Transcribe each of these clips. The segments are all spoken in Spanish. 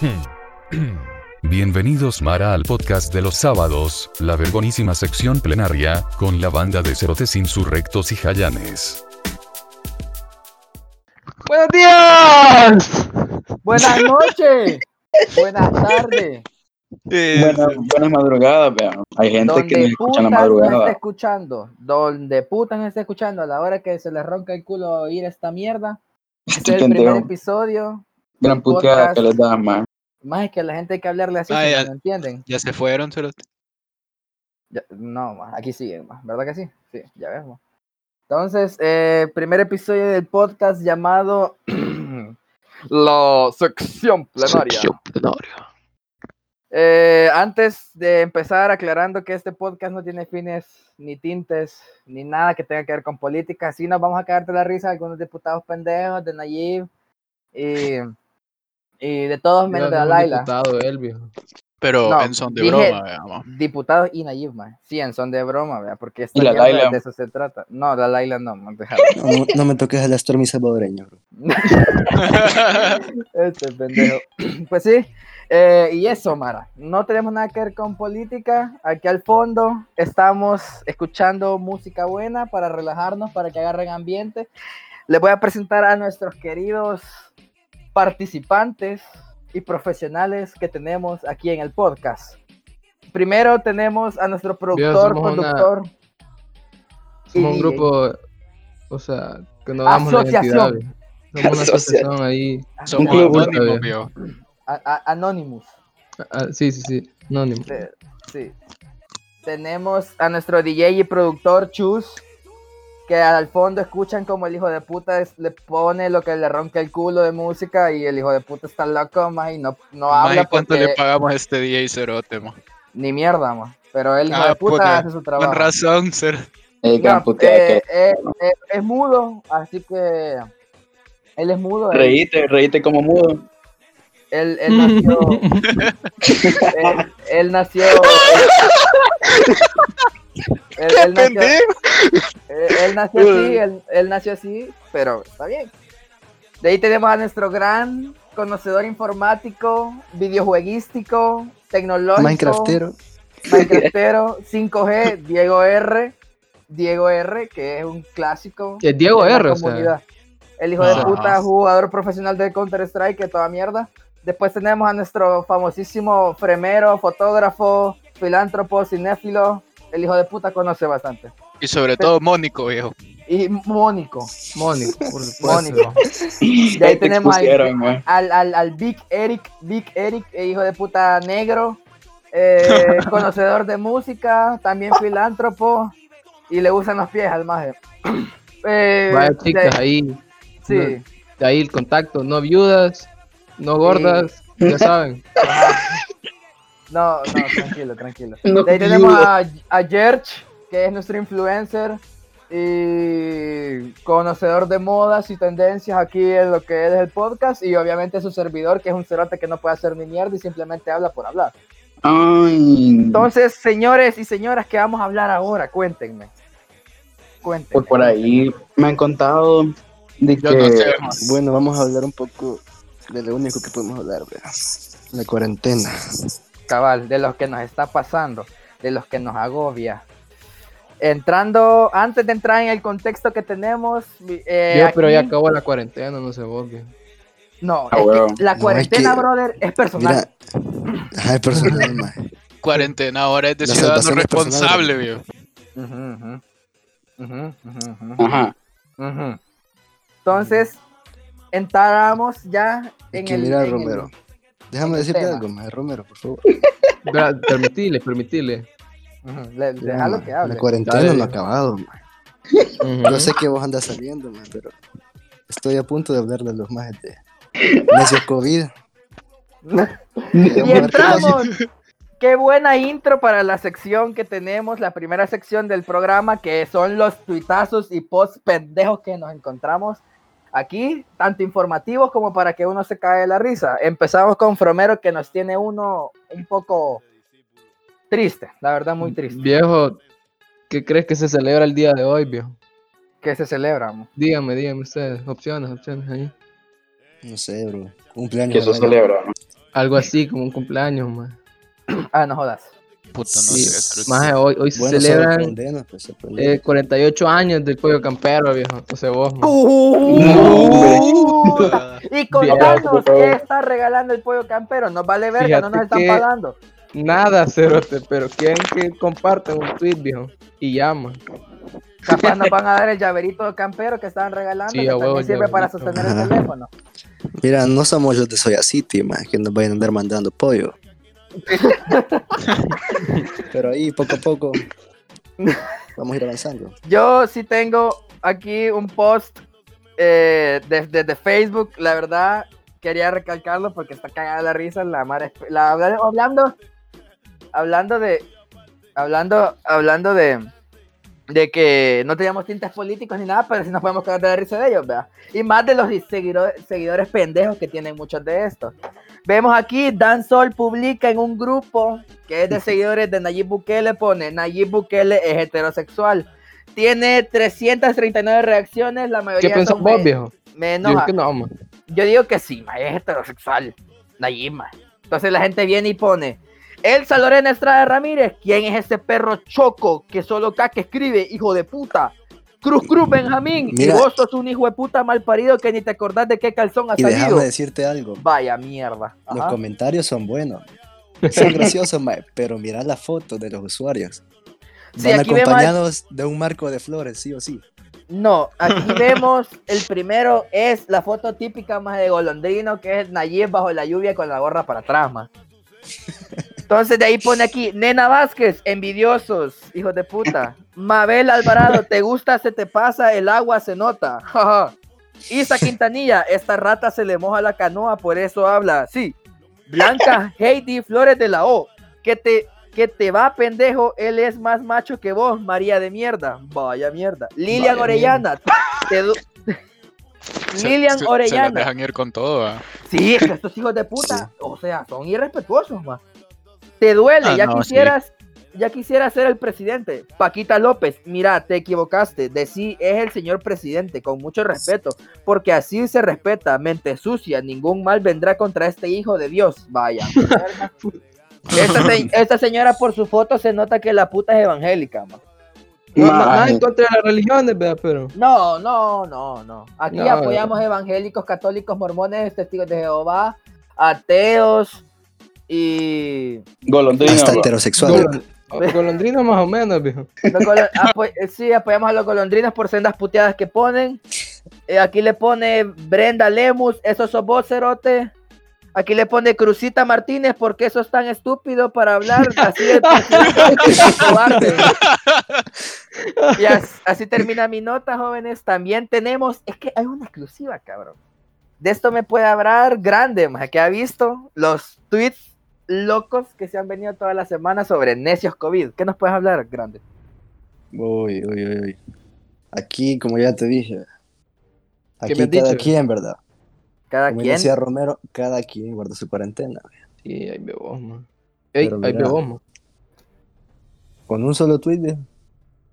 Bienvenidos Mara al podcast de los sábados, la vergonísima sección plenaria, con la banda de cerotes insurrectos y jayanes. ¡Buenos días! ¡Buenas noches! ¡Buenas tardes! Eh, Buenas, buenas madrugadas, vean. Hay gente que me escucha en la madrugada. escuchando, donde putas me esté escuchando a la hora que se les ronca el culo oír esta mierda. Este es el primer episodio. Gran puteada que les da, man. Más es que a la gente hay que hablarle así, Ah, ya. no entienden. ya se fueron, cerote. Ya- no, aquí siguen, ¿verdad que sí? Sí, ya vemos. Entonces, eh, primer episodio del podcast llamado La sección plenaria. Eh, antes de empezar, aclarando que este podcast no tiene fines ni tintes ni nada que tenga que ver con política. Sí nos vamos a de la risa de algunos diputados pendejos, de Nayib y, y de todos menos de la Laila. diputado él, viejo. Pero No, en son de dije- broma, veamos. Diputados y Nayib, man. Sí, en son de broma, ¿vea? porque esta ¿Y la de eso se trata. No, la Laila no, man. No, no me toques el Stormy salvadoreño, bro. Este pendejo. Pues sí, eh, y eso, Mara. No tenemos nada que ver con política. Aquí al fondo estamos escuchando música buena para relajarnos, para que agarren ambiente. Les voy a presentar a nuestros queridos participantes y profesionales que tenemos aquí en el podcast. Primero tenemos a nuestro productor, somos una- conductor. Somos un grupo, o sea, que no damos la identidad. Asociación. viejo. Somos una Asociación. ahí. Somos club, anónimos, todavía. viejo. a- a- Anonymous. Ah, sí, sí, sí. Anónimo. Te- Sí. Tenemos a nuestro DJ y productor Chus, que al fondo escuchan como el hijo de puta es- le pone lo que le ronca el culo de música y el hijo de puta está loco, más y no, no Más, habla ¿y cuánto porque le pagamos a este DJ cerote, mo? ni mierda, ma. Pero el hijo Ah, de puta puta, hace su trabajo. Con razón, ser. Eh, No, eh, que. eh, eh, es mudo, así que él es mudo. Reíte, reíte como mudo. Él, él nació. él, él nació. él, él nació, él, él nació así, él, él nació así, pero está bien. De ahí tenemos a nuestro gran conocedor informático, videojueguístico, tecnológico, Minecraftero. Minecraftero, 5G, Diego R. Diego R, que es un clásico. Es Diego R, o sea. comunidad. El hijo de Ah. puta, jugador profesional de Counter Strike, que toda mierda. Después tenemos a nuestro famosísimo fremero, fotógrafo, filántropo, cinéfilo. El hijo de puta conoce bastante. Y sobre todo Mónico, viejo. Y Mónico. Mónico, por supuesto. Mónico. Y ahí tenemos al, al, al, al Big Eric, Big Eric, eh, hijo de puta negro, eh, conocedor de música, también filántropo, y le usan los pies al maje. Eh, Vaya chicas, de- ahí. sí. De ahí el contacto. No viudas, no gordas, ya saben. No, no, tranquilo, tranquilo. No de ahí tenemos a, a Gerch, que es nuestro influencer y conocedor de modas y tendencias aquí en lo que es el podcast. Y obviamente su servidor, que es un cerote que no puede hacer ni mierda y simplemente habla por hablar. Ay. Entonces, señores y señoras, ¿qué vamos a hablar ahora? Cuéntenme. Cuéntenme. Pues por ahí me han contado de Yo que. no sé, mo. Bueno, vamos a hablar un poco de lo único que podemos hablar, vea. La cuarentena. Cabal, de lo que nos está pasando, de los que nos agobia. Entrando, antes de entrar en el contexto que tenemos, eh, pero ya acabó la cuarentena, no se viejo. no, Ah, es que huevo. la No, cuarentena, es que- brother, es personal. Mira. Ajá, es personal, maje. Cuarentena ahora es de La ciudadano responsable, viejo. Ajá. Entonces, entramos ya Es en que el. mira, en el- Romero. Déjame decirte tema. algo, maje, Romero, por favor. Espera, permitile, permitile. Le- maje, que hable. La cuarentena Dale. no ha acabado, maje. Ujú. Yo sé que vos andas saliendo, maje, pero estoy a punto de hablar de los majes de Necio COVID. Y entramos. Qué buena intro para la sección que tenemos, la primera sección del programa, que son los tuitazos y posts pendejos que nos encontramos aquí, tanto informativos como para que uno se cae de la risa. Empezamos con Fromero, que nos tiene uno un poco triste, la verdad, muy triste. Viejo, ¿qué crees que se celebra el día de hoy, viejo? Que se celebra. mo. Dígame, dígame ustedes. Opciones, opciones ahí. No sé, bro. Cumpleaños. De Mario. celebra, ¿no? Algo así, como un cumpleaños, man. Ah, no jodas. Puta, no Sí, sé. Maje, hoy, hoy se Bueno, celebran condena, pues, se condena. eh, 48 años del pollo campero, viejo. Entonces vos. Uh, y contanos qué está regalando el pollo campero. Nos vale verga, no nos Fíjate están pagando. Nada, cerote, pero quieren que compartan un tweet, viejo. Y llaman. Capaz nos van a dar el llaverito campero que estaban regalando. Sí, que huevo, también sirve para sostener el teléfono. Mira, no somos los de Soya City, más que nos vayan a andar mandando pollo. Pero ahí, poco a poco, vamos a ir avanzando. Yo sí tengo aquí un post eh, desde de Facebook, la verdad quería recalcarlo porque está cagada la risa, la madre, la, hablando, hablando de, hablando, hablando de, de que no teníamos tintes políticos ni nada, pero sí nos podemos cagar de la risa de ellos, ¿verdad? Y más de los seguidores, seguidores pendejos que tienen muchos de estos. Vemos aquí, Dan Sol publica en un grupo que es de seguidores de Nayib Bukele, pone Nayib Bukele es heterosexual. Tiene 339 reacciones, la ¿Qué mayoría pensás son vos, viejo? me Yo enoja. que no, man. Yo digo que sí, ma, es heterosexual. Nayib, ma. Entonces la gente viene y pone, Elsa Lorena Estrada Ramírez, ¿quién es ese perro choco que solo caca escribe, hijo de puta? Cruz Cruz Benjamín, Mira. y vos sos un hijo de puta mal parido que ni te acordás de qué calzón has Y salido. déjame decirte algo. Vaya mierda. Los comentarios son buenos. Son graciosos, mae, pero mira la foto de los usuarios. Sí, Van aquí vemos- acompañados de un marco de flores, sí o sí. No, aquí vemos el primero es la foto típica más de Golondrino, que es Nayib bajo la lluvia con la gorra para atrás, más. Entonces de ahí pone aquí, Nena Vázquez, envidiosos, hijos de puta. Mabel Alvarado, te gusta, se te pasa, el agua se nota. Isa Quintanilla, esta rata se le moja la canoa, por eso habla. Sí. Blanca Heidi Flores de la O, que te, que te va pendejo, él es más macho que vos, María de mierda. Vaya mierda. Lilian Vaya Orellana, te Se- Lilian se- Se Orellana. dejan ir con todo, ah. Sí, estos hijos de puta, o sea, son irrespetuosos, más. Te duele, Ah, ya no, sí. Ya quisieras ser el presidente. Paquita López, mira, te equivocaste. De sí es el señor presidente, con mucho respeto, porque así se respeta, mente sucia, ningún mal vendrá contra este hijo de Dios. Vaya. esta, se- esta señora por su foto se nota que la puta es evangélica, ma. No, no, nada Maje. en contra de las religiones, ¿verdad? Pero. No, no, no, no. Aquí No, apoyamos evangélicos, católicos, mormones, testigos de Jehová, ateos y Golondrina, Hasta heterosexual. Gol- Golondrino más o menos, viejo. Los eh, sí, apoyamos a los golondrinos por sendas puteadas que ponen. Eh, aquí le pone Brenda Lemus, eso sos vos, cerote. Aquí le pone Crucita Martínez, porque eso es tan estúpido para hablar así cobarde. Y as- así termina mi nota, jóvenes. También tenemos, es que hay una exclusiva, cabrón. De esto me puede hablar grande, más que ha visto los tweets locos que se han venido toda la semana sobre necios COVID. ¿Qué nos puedes hablar, grande? Uy, uy, uy, uy. Aquí, como ya te dije, ¿Qué aquí me cada dicho? quien, ¿verdad? Cada Como quien. decía Romero, cada quien guarda su cuarentena. Sí, ahí veo vos, man. Ey, ahí veo vos, man. Con un solo tweet,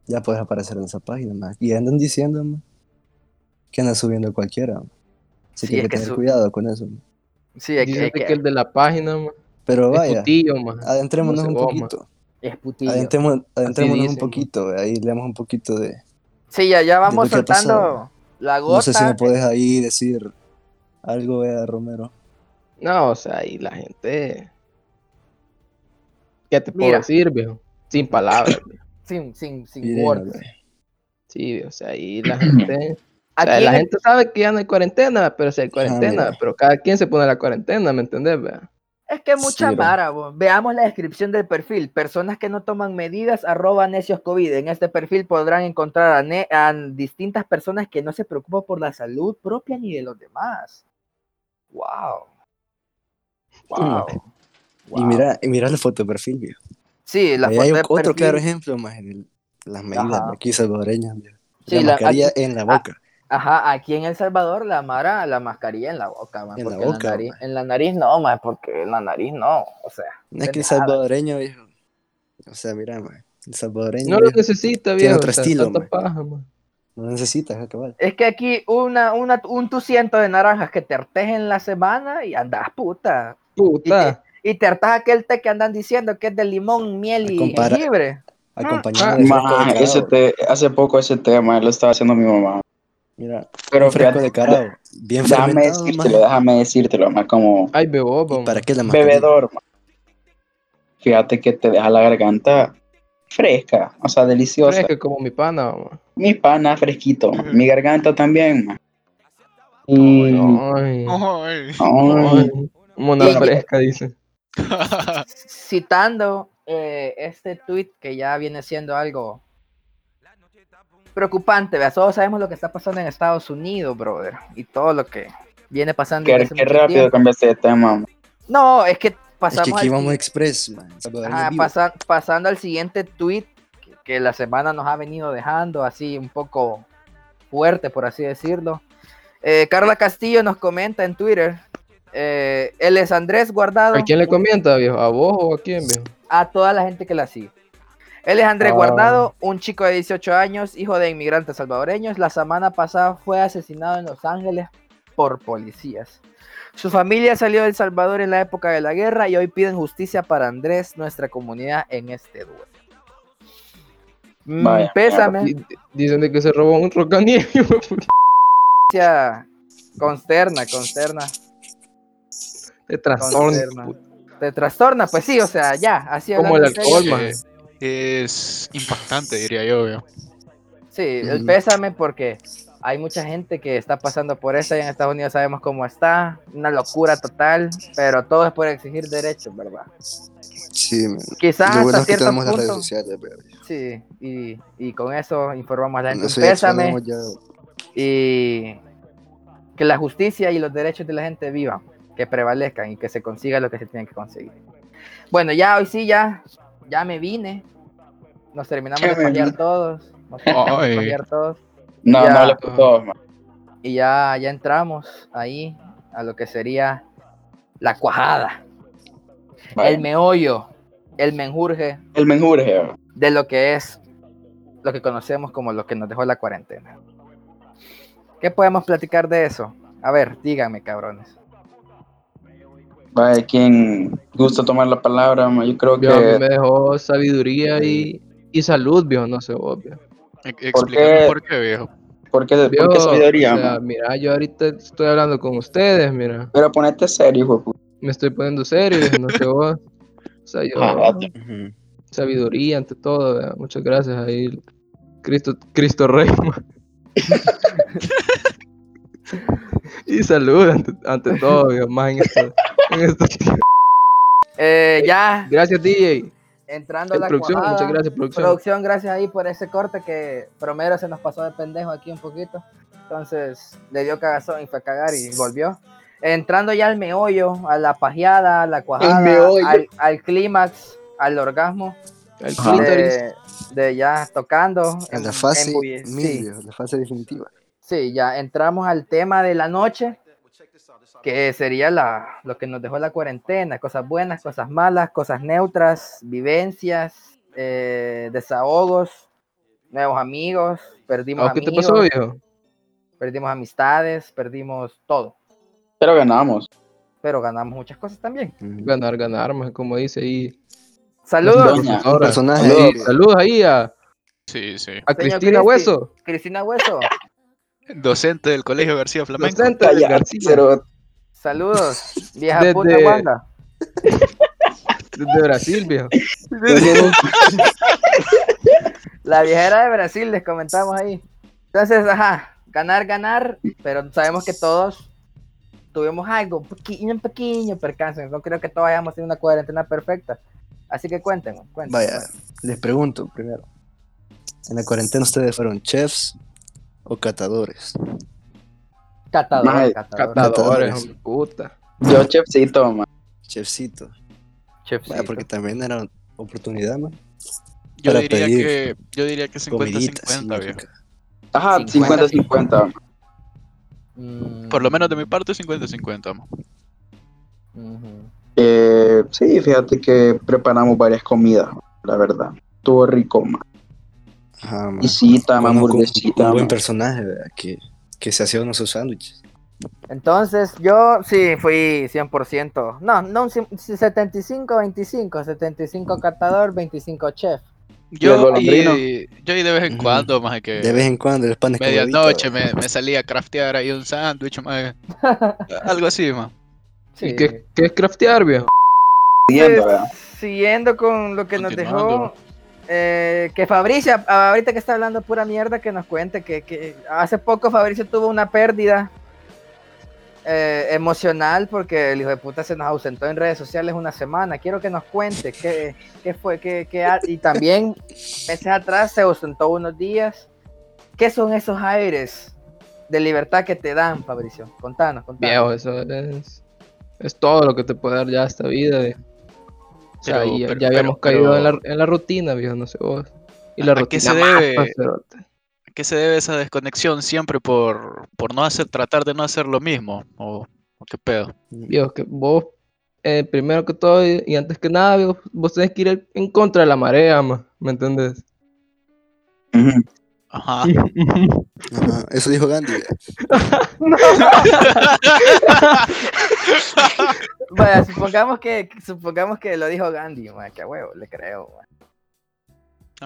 ya puedes aparecer en esa página, man. Y andan diciendo, man, que andan subiendo cualquiera. man. Así Sí, que hay que tener su- cuidado con eso. man. Sí, es que, Dice es que- que el de la página, man. Pero Es vaya, putillo, adentrémonos no un poquito. es putillo. Adentremos- Adentrémonos un dicen, poquito, ahí leemos un poquito de... Sí, ya, ya vamos soltando la gota. No sé si me puedes ahí decir algo, vea, Romero. No, o sea, ahí la gente. ¿Qué te puedo Mira. decir, viejo? Sin palabras, viejo. Sin, sin, sin words. Sí, o sea, ahí la gente. o sea, Aquí la gente sabe que ya no hay cuarentena, pero si hay cuarentena, pero cada quien se pone la cuarentena, ¿me entendés, vea? Es que mucha bro. mara, bo. veamos la descripción del perfil. Personas que no toman medidas, arroba necios COVID. En este perfil podrán encontrar a, ne- a distintas personas que no se preocupan por la salud propia ni de los demás. Wow. Wow. Y mira, y mira la foto de perfil, viejo. Sí, la Ahí foto hay de otro perfil. claro ejemplo, más de las medidas aquí salvadoreñas. Sí, la aquí- en la boca. Ajá, aquí en El Salvador la mara, la mascarilla en la boca, man, En la boca, nariz, man. en la nariz no, man, porque en la nariz no, o sea. no es que el salvadoreño, viejo. O sea, mira, man, el salvadoreño No lo viejo, necesita, tiene viejo. otro o sea, estilo, man. paja, man. no necesitas acabar. Es que aquí una, una, un tuciento de naranjas que te artejen la semana y andas puta. Puta. Y te hartas aquel té que andan diciendo que es de limón, miel y jengibre. Acompañado de Ma, de ese té, hace poco ese tema lo estaba haciendo mi mamá. Mira, Pero un fresco de carao. Bien déjame decírtelo, déjame decírtelo, más como Ay, bebo, ¿Y ¿Para qué la mascarilla? bebedor. Fíjate que te deja la garganta fresca, o sea, deliciosa. Fresca como mi pana, mamá. Mi pana fresquito, mi garganta también. Y... Ay, Ay. Ay, Mona fresca, dice. Citando eh, este tweet que ya viene siendo algo preocupante, ¿verdad? Todos sabemos lo que está pasando en Estados Unidos, brother. Y todo lo que viene pasando. qué, qué rápido cambiaste de tema. ma. No, es que Es pasamos que aquí al vamos express, man. Pasa- pasando al siguiente tweet que, que la semana nos ha venido dejando así un poco fuerte, por así decirlo. Eh, Carla Castillo nos comenta en Twitter. eh, él es Andrés Guardado. ¿A quién le comienza, viejo? ¿A vos o a quién, viejo? a toda la gente que la sigue. Él es Andrés Ah. Guardado, un chico de 18 años, hijo de inmigrantes salvadoreños. La semana pasada fue asesinado en Los Ángeles por policías. Su familia salió de El Salvador en la época de la guerra y hoy piden justicia para Andrés, nuestra comunidad, en este duelo. Mm, Vaya pésame, Di- Dicen de que se robó un justicia consterna, consterna, Te trastorna. consterna. Te trastorna, pues sí, o sea, ya, así Como el alcohol, man. Es impactante, diría yo. Sí, el Ujú. pésame porque hay mucha gente que está pasando por eso y en Estados Unidos sabemos cómo está, una locura total, pero todo es por exigir derechos, ¿verdad? Sí, man. Quizás Lo bueno hasta es que cierto tenemos las redes punto, sociales, pero sí, y, y con eso informamos a la gente. pésame ya. y que la justicia y los derechos de la gente vivan, que prevalezcan y que se consiga lo que se tiene que conseguir. Bueno, ya hoy sí, ya, ya me vine, nos terminamos de fallar todos, nos terminamos de fallar todos. No, Ya. y ya, ya entramos ahí a lo que sería la cuajada, el meollo, el menjurje El menjurje. de lo que es lo que conocemos como lo que nos dejó la cuarentena. ¿Qué podemos platicar de eso? A ver, díganme, cabrones. Vaya, quien gusta tomar la palabra, ma, yo creo Viejo, a mí que me dejó sabiduría y, y salud, viejo, no sé vos, viejo. Explícame qué? por qué, viejo. ¿por qué, por Viejo, qué sabiduría? o sea, ma? mira, yo ahorita estoy hablando con ustedes, mira. Pero ponete serio, hijo. Me estoy poniendo serio, viejo, no sé vos. O sea, yo, Ah, sabiduría ante todo, vea, muchas gracias ahí. Cristo, Cristo Rey. y salud ante, ante todo, viejo, más en esto. En esto. Eh, ya Gracias, DJ. entrando a la producción, cuajada. muchas gracias, producción. Producción, gracias ahí por ese corte que Promero se nos pasó de pendejo aquí un poquito. Entonces le dio cagazón y fue a cagar y volvió. Entrando ya al meollo, a la pajeada, a la cuajada, al, al clímax, al orgasmo, El de, de ya tocando. En la en- fase embulli- mil, sí, la fase definitiva. Sí, ya entramos al tema de la noche, que sería la, lo que nos dejó la cuarentena, cosas buenas, cosas malas, cosas neutras, vivencias, eh, desahogos, nuevos amigos, perdimos ¿A vos ¿Qué te amigos, pasó, viejo? perdimos amistades, perdimos todo, Pero ganamos. pero ganamos muchas cosas también. Ganar, ganar, como dice ahí. Saludos, Saludos. ahí, Saludos ahí a, Sí, sí. a Señor Cristina Cristi. Hueso, Cristina Hueso, Docente del Colegio García Flamenco. docente del García, pero saludos, vieja Desde- puta Wanda. desde Brasil, viejo. La viejera de Brasil, les comentamos ahí. Entonces, ajá, ganar, ganar, pero sabemos que todos tuvimos algo, un pequeño, un pequeño percance. No creo que todos hayamos tenido una cuarentena perfecta. Así que cuéntenme, cuéntenme. Vaya, les pregunto primero. ¿En la cuarentena ustedes fueron chefs o catadores? Catador, Mae, catador. Catadores, Catadores. puta. yo chefcito, ma. Chefcito. Chefcito. Vaya, porque también era oportunidad, man. Yo diría que yo diría que Comiditas. 50-50, viejo. Ajá, 50, 50-50. Mm, Por lo menos de mi parte 50-50. mo. ujú. Eh, sí, fíjate que preparamos varias comidas, la verdad. Estuvo rico, ma. Ajá, man. Pisita, ma, Conozco un- hamburguesita, Un buen personaje, ¿verdad? Que, que se hacía unos sus sándwiches. Entonces, yo sí fui 100%. No, no un cien- 75-25. 75 catador, 25 chef. ¿Y Yo y, yo y de vez en cuando, más que De vez en cuando el pan medianoche me, me salía a craftear ahí un sándwich, más algo así, más. ¿Y Sí. qué, qué es craftear, viejo? Siguiendo, Pues, ¿verdad? siguiendo con lo que nos dejó, eh, que Fabricio, ahorita que está hablando pura mierda, que nos cuente que, hace poco Fabricio tuvo una pérdida eh, emocional porque el hijo de puta se nos ausentó en redes sociales una semana. Quiero que nos cuente qué, qué fue, qué, qué y también meses atrás se ausentó unos días. ¿Qué son esos aires de libertad que te dan, Fabricio? Contanos, contanos. Viejo, eso es, es todo lo que te puede dar ya esta vida. Viejo. O sea, Pero- ya, pero- ya habíamos pero- caído pero- en, la, en la rutina, viejo, no sé vos. Y la ¿A qué rutina se mata, debe? ¿A qué se debe esa desconexión siempre por, por no hacer, tratar de no hacer lo mismo? ¿O, o qué pedo? Viejo, que vos, eh, primero que todo y, y antes que nada, viejo, vos tenés que ir en contra de la marea, ma, ¿me entendés? Ajá. Ajá, Eso dijo Gandhi. Vaya, supongamos que, supongamos que lo dijo Gandhi, man, que huevo, le creo. man.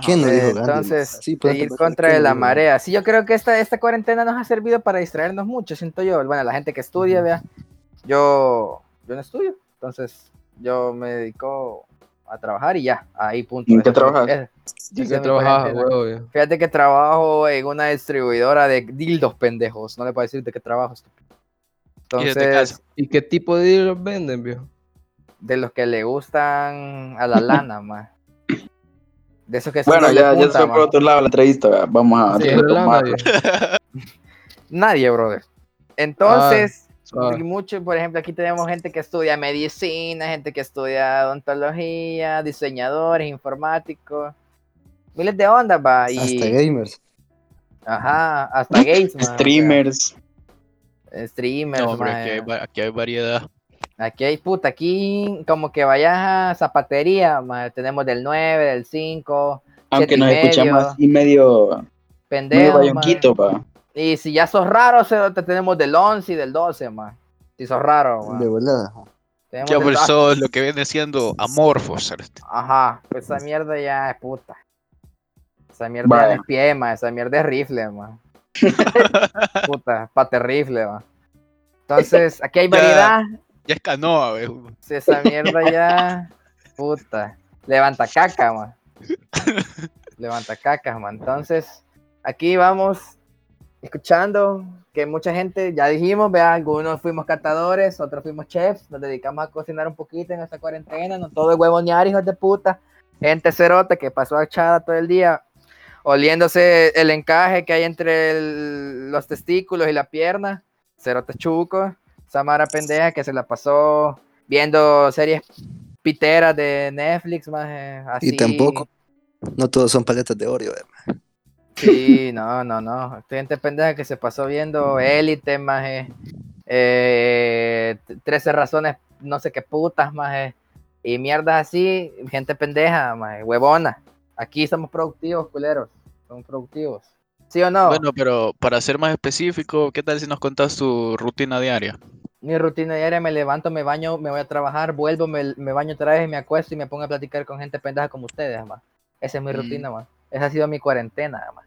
¿Quién lo Eh, dijo Gandhi? Entonces, Sí, de ir contra de la marea. Sí, yo creo que esta, esta cuarentena nos ha servido para distraernos mucho, siento yo. Bueno, la gente que estudia, vea, yo, yo no estudio, entonces yo me dedico a trabajar y ya, ahí punto. ¿En qué trabajas? Fíjate que trabajo en una distribuidora de dildos pendejos, no le puedo decir de qué trabajo. Y Entonces. ¿Y qué tipo de hilos venden, viejo? de los que le gustan a la lana, más. De esos que Bueno, ya, ya punta, se fue ma. por otro lado la entrevista, ¿verdad? Vamos a Sí. Nadie, brother. Entonces, Ah, y mucho, por ejemplo, aquí tenemos gente que estudia medicina, gente que estudia odontología, diseñadores, informáticos, miles de ondas, va. Y, Hasta gamers. Ajá, hasta o sea, Streamers. streamers, No, hombre, aquí hay, va- aquí hay variedad. Aquí hay puta, aquí como que vayas a zapatería, tenemos del 9, del 5, Aunque siete y nos medio. escuchamos así medio, medio pendejo. ma. bayonquito, pa. Y si ya sos raro, se- te tenemos del 11 y del 12, más. Si sos raro, ma. De. Tenemos Ya por eso lo que viene siendo amorfos. Ajá, pues esa mierda ya es puta. Esa mierda ya Vaya. no es pie, ma. Esa mierda es rifle, ma. puta, pate rifle, ma. Entonces, aquí hay Ya. variedad. Ya es canoa, ve. Si esa mierda ya. Puta. Levanta caca, ma. Levanta caca, ma. Entonces, aquí vamos escuchando que mucha gente, ya dijimos, vea, algunos fuimos catadores, otros fuimos chefs, nos dedicamos a cocinar un poquito en esta cuarentena, no todo es huevonear, hijos de puta. Gente cerota que pasó echada todo el día oliéndose el encaje que hay entre el- los testículos y la pierna. Cerote chuco. Samara pendeja que se la pasó viendo series piteras de Netflix, más así. Y tampoco. No todos son paletas de Oreo. eh. Sí, no, no, no. Gente pendeja que se pasó viendo Élite, más eh, 13 razones, no sé qué putas, más y mierdas así. Gente pendeja, más huevona. Aquí somos productivos, culeros. Somos productivos. ¿Sí o no? Bueno, pero para ser más específico, ¿qué tal si nos contas tu rutina diaria? Mi rutina diaria, me levanto, me baño, me voy a trabajar, vuelvo, me, me baño otra vez, me acuesto y me pongo a platicar con gente pendeja como ustedes, más. Esa es mi Mm. rutina, más. Esa ha sido mi cuarentena, más.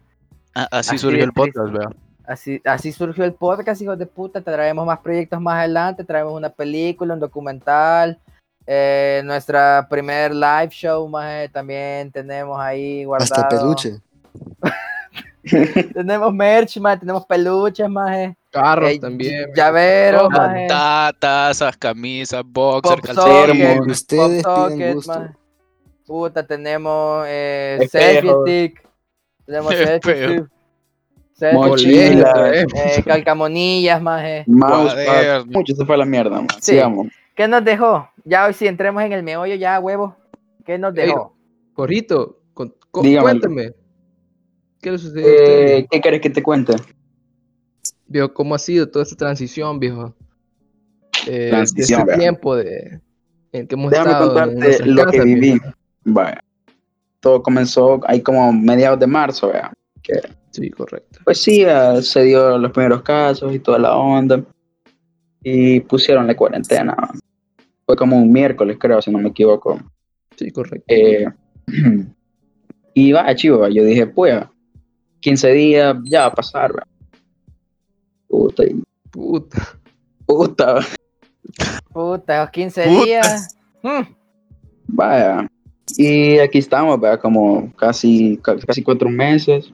Ah, así Así surgió el podcast, vea. Así, así surgió el podcast, hijos de puta. Te traemos más proyectos más adelante. Traemos una película, un documental. eh, nuestra primer live show, más también tenemos ahí guardado. Hasta peluche. Tenemos merch, más tenemos peluches, Carros eh, también. llaveros, maje, Tazas, camisas, boxer, pop calceros. Ustedes pop tienen socket, gusto. maje. Puta, tenemos eh, Espejos. selfie stick. Tenemos Mochila. otra vez. eh, calcamonillas, más Mouse, Cuaderno. mucho se fue a la mierda, man. Sí. Sigamos. ¿Qué nos dejó? Ya hoy si entremos en el meollo, ya huevo. ¿Qué nos Ey, dejó? Corrito, con- cuéntame. ¿Qué le sucedió? Eh, ¿Qué querés que te cuente? Viejo, ¿cómo ha sido toda esta transición, viejo? Eh, Transición, de ese tiempo de, en que hemos Déjame estado contarte lo que viví. viejo. Vaya. Todo comenzó ahí como mediados de marzo, vea. Sí, correcto. Pues sí, eh, se dio los primeros casos y toda la onda. y pusieron la cuarentena. Fue como un miércoles, creo, si no me equivoco. Sí, correcto. Eh, y va, chivo, yo dije, pues, 15 días ya va a pasar. va. Puta, y- Puta. puta, Puta, esos 15 Puta. días. Mm, vaya. Y aquí estamos, vea, como casi, ca- casi cuatro meses.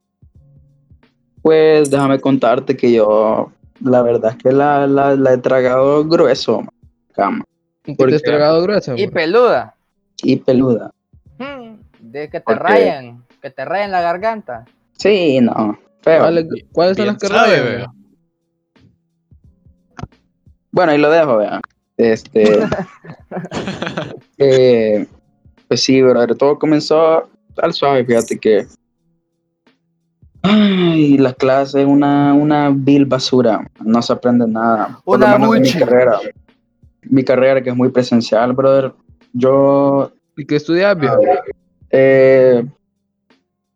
Pues déjame contarte que yo, la verdad es que la, la, la he tragado grueso, ma, cama, ¿Qué ¿Por te has tragado gruesa? Y peluda. y peluda. Mm, De que te rayan, que te rayan la garganta. Sí, no, feo. ¿Cuáles, cuáles son Bien las que sabe, rayan? Bueno, ahí lo dejo, vean. Este. eh, pues sí, brother, todo comenzó al suave, fíjate que. Ay, la clase es una, una vil basura, no se aprende nada. Por Una lo menos en mi carrera. Mi carrera que es muy presencial, brother. Yo. ¿Y qué estudias, viejo? eh,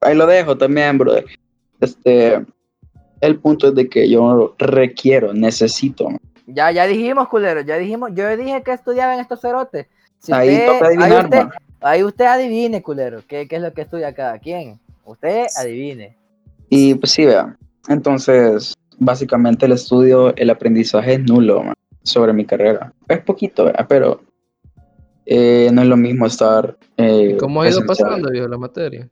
ahí lo dejo también, brother. Este. El punto es de que yo requiero, necesito. Ya, ya dijimos, culero, ya dijimos. Yo dije que estudiaba en estos cerotes. Si Ahí usted- toca ahí, adivinar, usted, man. Ahí usted adivine, culero, qué, qué es lo que estudia cada quien. Usted adivine. Y pues sí, vea. Entonces, básicamente el estudio, el aprendizaje es nulo man, sobre mi carrera. Es poquito, vea, pero eh, no es lo mismo estar. eh, ¿Cómo ha ido presencial. pasando, viejo, la materia?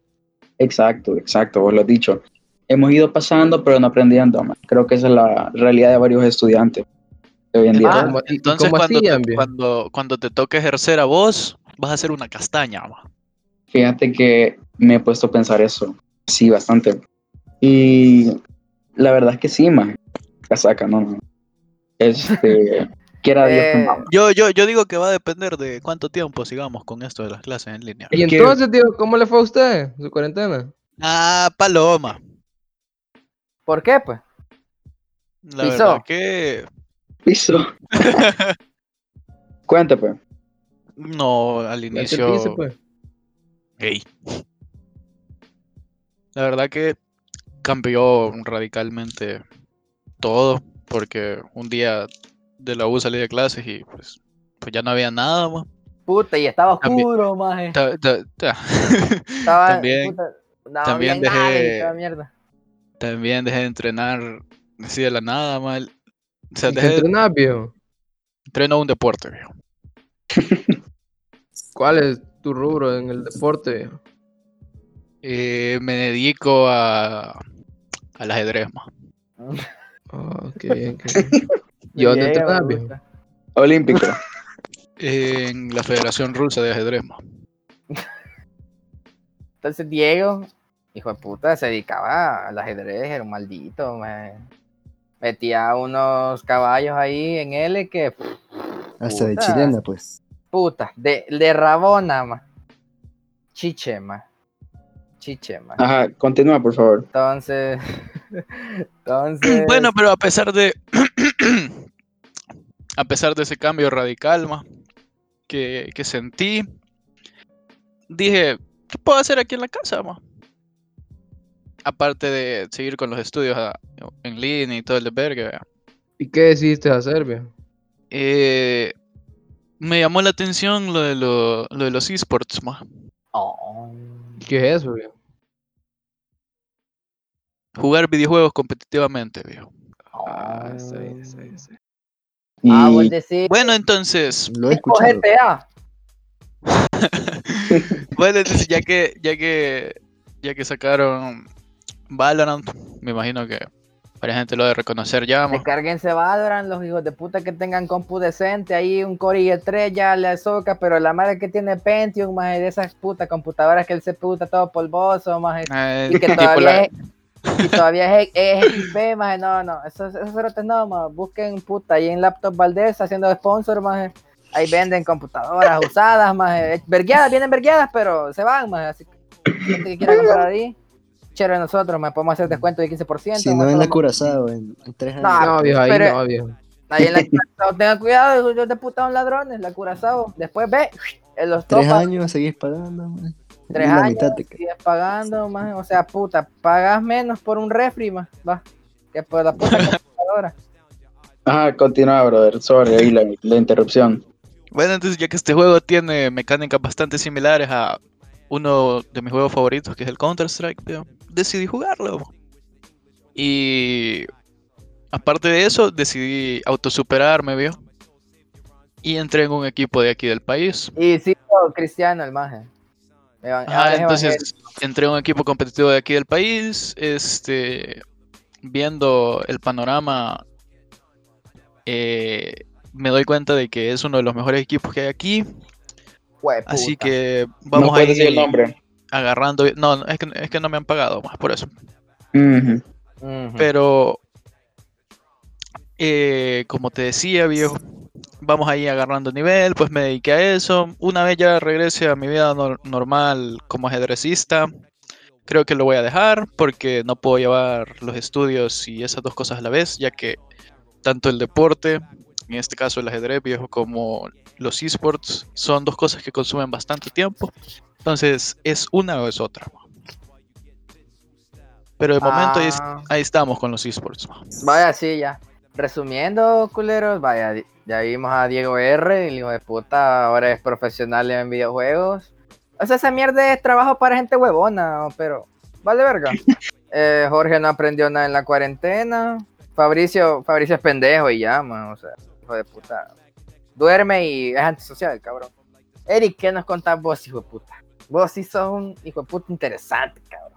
Exacto, exacto, vos lo has dicho. Hemos ido pasando, pero no aprendiendo. man. Creo que esa es la realidad de varios estudiantes de hoy en día. Ah, ¿Cómo- y- y Entonces, cuando, hacían, te, viejo? cuando, cuando te toque ejercer a vos, vas a ser una castaña, ma. Fíjate que me he puesto a pensar eso. Sí, bastante. Y la verdad es que sí, man. Casaca, no, no. Este. quiera Dios que Eh, no. Yo, yo, yo digo que va a depender de cuánto tiempo sigamos con esto de las clases en línea. Y entonces, tío, ¿cómo le fue a usted su cuarentena? Ah, paloma. ¿Por qué, pues? La Pisó. verdad que Piso. Cuéntame. No, al inicio. pise, pues. Ey. La verdad que cambió radicalmente todo, porque un día de la U salí de clases y pues, pues ya no había nada más. Puta, y estaba oscuro, maje. Ta- ta- ta- Estaba, también- puta, no también nada dejé- mierda. También dejé de entrenar así de la nada, mal. O sea, ¿Y qué dejé de entrenás, viejo? entreno un deporte, viejo. ¿Cuál es tu rubro en el deporte? Eh, me dedico a al ajedrez, ma. Ah, qué bien, qué bien. ¿Y dónde gusta. Olímpico. En la Federación Rusa de Ajedrez, ma. Entonces Diego, hijo de puta, se dedicaba al ajedrez, era un maldito, me metía unos caballos ahí en L que Hasta de chilena, pues. Puta, de, de rabona, ma. Chiche, ma. Chiche, ma. Ajá, continúa, por favor. Entonces, entonces, Bueno, pero a pesar de a pesar de ese cambio radical, ma, que, que sentí, dije, ¿qué puedo hacer aquí en la casa, ma? Aparte de seguir con los estudios a- en línea y todo el desvergue, vea. ¿Y qué decidiste hacer, viejo? Eh, me llamó la atención lo de, lo, lo de los esports, ma. Oh. ¿Qué es eso, viejo? Jugar videojuegos competitivamente, viejo. Ah, está bien, está bien, está bien. Y Ah, vos decís, Bueno, entonces, Lo he escuchado. GTA. bueno, entonces ya que, ya que, ya que sacaron Valorant, me imagino que varias gente lo debe reconocer ya, ma. Descárguense Valorant, los hijos de puta que tengan compu decente, ahí un Core i3 ya le soca, pero la madre que tiene Pentium, más de esas putas computadoras que el CPU está todo polvoso, más Eh, y que todavía es, y todavía es, es XP, más no, no, esos, esos cerotes no, más busquen puta ahí en Laptop Valdés haciendo sponsor, más ahí venden computadoras usadas, más vergueadas, vienen vergueadas, pero se van, más así que gente que quiera comprar ahí, chévere nosotros, me podemos hacer descuento de 15%. Si no en la Curazao, en, en tres años. No, No, viejo, ahí pero- no, viejo. Ahí en la Curazao, tengan cuidado, hijos de ladrones, la Curazao. Después ve, en los tres topas, años seguís pagando, man. tres Y años, mitad te queda. sigues pagando, más, o sea, puta, pagas menos por un refri, más, va, que por la puta computadora. Ajá, continúa, brother. Sorry, ahí la, la interrupción. Bueno, entonces ya que este juego tiene mecánicas bastante similares a uno de mis juegos favoritos, que es el Counter-Strike, tío, decidí jugarlo. Y aparte de eso, decidí autosuperarme, vio. Y entré en un equipo de aquí del país. Y sí, Cristiano, el maje. Es entonces entré en un equipo competitivo de aquí del país, este, viendo el panorama, eh, me doy cuenta de que es uno de los mejores equipos que hay aquí, así que ¿No vamos a decir el ir nombre? Agarrando, no, no, es que, es que no me han pagado más por eso, pero eh, como te decía, viejo, vamos ahí agarrando nivel, pues me dediqué a eso. Una vez ya regrese a mi vida nor- normal como ajedrecista, creo que lo voy a dejar porque no puedo llevar los estudios y esas dos cosas a la vez, ya que tanto el deporte, en este caso el ajedrez viejo, como los esports son dos cosas que consumen bastante tiempo. Entonces, es una o es otra. Pero de momento ahí, Ah. ahí estamos con los esports. Vaya, sí, ya. Resumiendo, culeros, vaya, ya vimos a Diego R, el hijo de puta, ahora es profesional en videojuegos. O sea, esa mierda es trabajo para gente huevona, pero vale verga. Eh, Jorge no aprendió nada en la cuarentena. Fabricio, Fabricio es pendejo y ya, man, o sea, hijo de puta. Duerme y es antisocial, cabrón. Eric, ¿qué nos contás vos, hijo de puta? Vos sí sos un hijo de puta interesante, cabrón.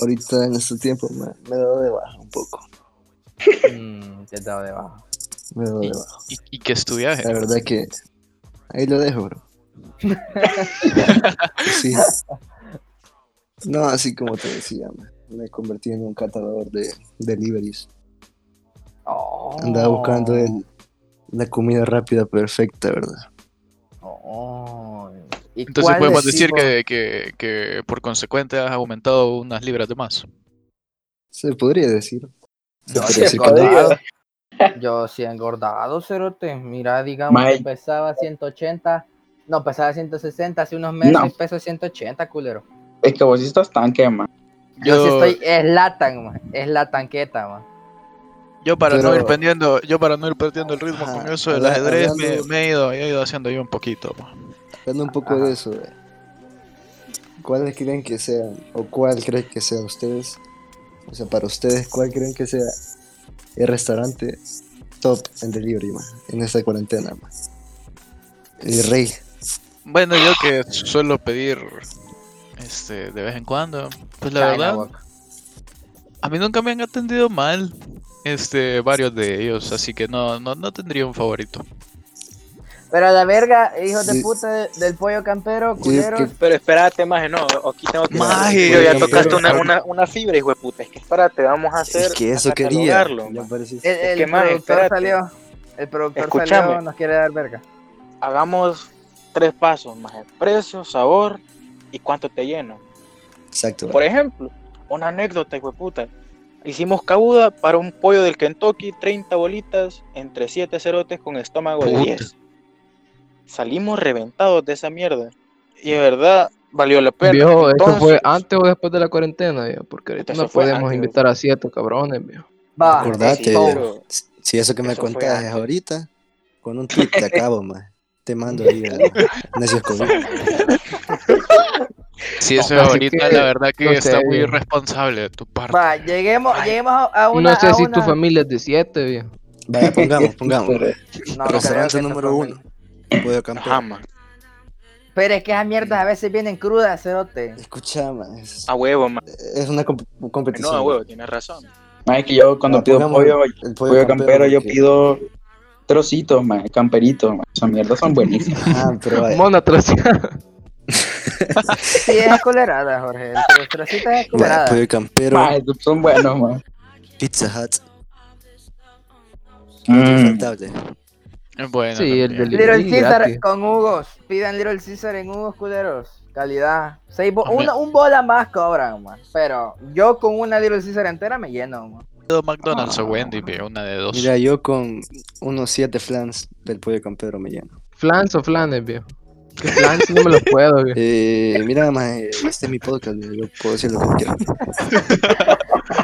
Ahorita en este tiempo me, me he dado de baja un poco. Mm, te he dado de baja. Me he dado Y, de baja. y, y que estudiaje. La verdad que ahí lo dejo, bro. sí. No, así como te decía, me convertí en un catador de deliveries. Oh. Andaba buscando el, la comida rápida perfecta, ¿verdad? Oh. ¿Y Entonces podemos decir que, que, que por consecuente has aumentado unas libras de más. Se podría decir. Se Yo podría sí que engordado. Yo sí he engordado, cerote. Mira, digamos que pesaba 180. No, pesaba 160 hace unos meses. No. Peso 180, culero. Es que vos sí estás tanque, man. Yo, sí estoy. Es la tan, man. Es la tanqueta, man. yo para no ir perdiendo, yo para no ir perdiendo el ritmo con eso del ajedrez me, me he ido, he ido haciendo yo un poquito. pa. Hablando un poco Ajá. de eso, ¿cuáles creen que sean, o cuál creen que sean ustedes? O sea, para ustedes, ¿cuál creen que sea el restaurante top en delivery, man, en esta cuarentena, man? El rey. Bueno, yo que suelo pedir este de vez en cuando, pues la verdad, a mí nunca me han atendido mal este varios de ellos, así que no, no, no tendría un favorito. Pero a la verga, hijos de puta de- del pollo campero, Sí, es culeros. que- Pero espérate, maje, no, aquí tengo que... Maje, ya tocaste una, una, una fibra, hijo de puta. Es que espérate, vamos a hacer... Es que eso quería. El, el que, maje, productor espérate. salió. El productor salió, nos quiere dar verga. Hagamos tres pasos, maje. Precio, sabor y cuánto te lleno. Exacto. Por ejemplo, una anécdota, hijo de puta. Hicimos cabuda para un pollo del Kentucky, 30 bolitas, entre 7 cerotes con estómago de Puta. 10. Salimos reventados de esa mierda. Y de verdad, valió la pena. Viejo, ¿eso fue Entonces, antes o después de la cuarentena, viejo? Porque ahorita no fue podemos antes, invitar a siete cabrones, viejo. Va, Acordate, sí, pero- si eso que me eso fue contás es ahorita, con un tweet te acabo, man. Te mando ahí a Necios COVID. Si eso No, es ahorita, que, la verdad que no está sé, muy viejo. irresponsable de tu parte. Va, lleguemos, lleguemos a, una. no sé a si una... tu familia es de siete, viejo. Vaya, pongamos, pongamos. No, no Restaurante número uno. Campero. Ajá, man. Pero es que esas mierdas a veces vienen crudas, cerote. Escucha, man, es, A huevo, man. es una comp- competición. No, a huevo, tienes razón. Man, es que yo cuando Ah, pido pollo, el pollo campero, yo pido trocitos, man, camperitos, man. Esas mierdas son buenísimas. Ah, pero vaya. Mona troceada. Sí, es colerada, Jorge. Entre trocitas es colerada. pollo campero, Man, esos son buenos, man. Pizza Hut. Mm. Bueno, Sí, el también. del- Little gratis. con Hugos. Pidan Little Caesar en Hugos, culeros. Calidad. Seis bo- una, un bola más cobran, man. Pero yo con una Little Caesar entera me lleno, man. Pido McDonald's o Wendy, una de dos. Mira, yo con unos 7 flans del pollo campero me lleno. Flans o flanes, viejo. Que flans no me los puedo, viejo. Eh, mira, más, este es mi podcast, yo puedo decir lo que quiero.